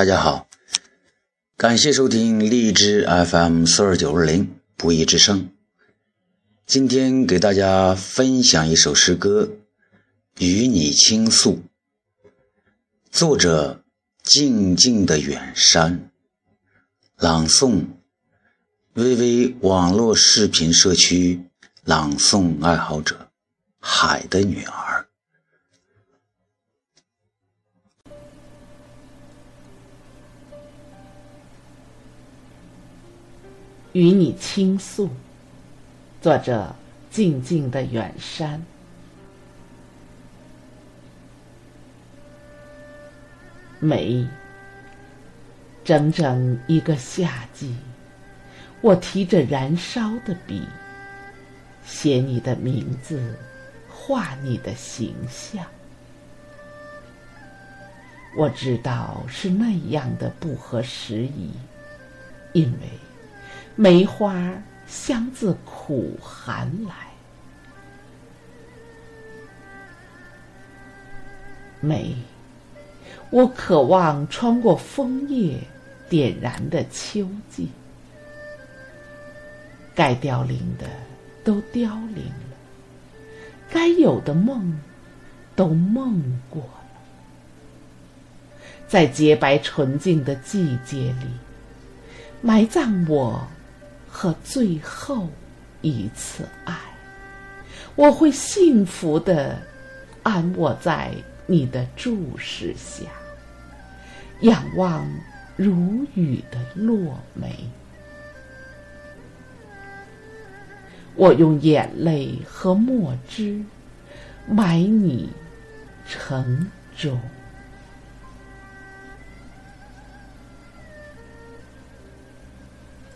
大家好，感谢收听荔枝 FM 四二九二零不义之声。今天给大家分享一首诗歌《与你倾诉》，作者静静的远山，朗诵微微网络视频社区朗诵爱好者海的女儿。与你倾诉，作者静静的远山。美，整整一个夏季，我提着燃烧的笔，写你的名字，画你的形象。我知道是那样的不合时宜，因为。梅花香自苦寒来，梅，我渴望穿过枫叶点燃的秋季。该凋零的都凋零了，该有的梦都梦过了，在洁白纯净的季节里，埋葬我。和最后一次爱，我会幸福的安卧在你的注视下，仰望如雨的落梅。我用眼泪和墨汁埋你城中。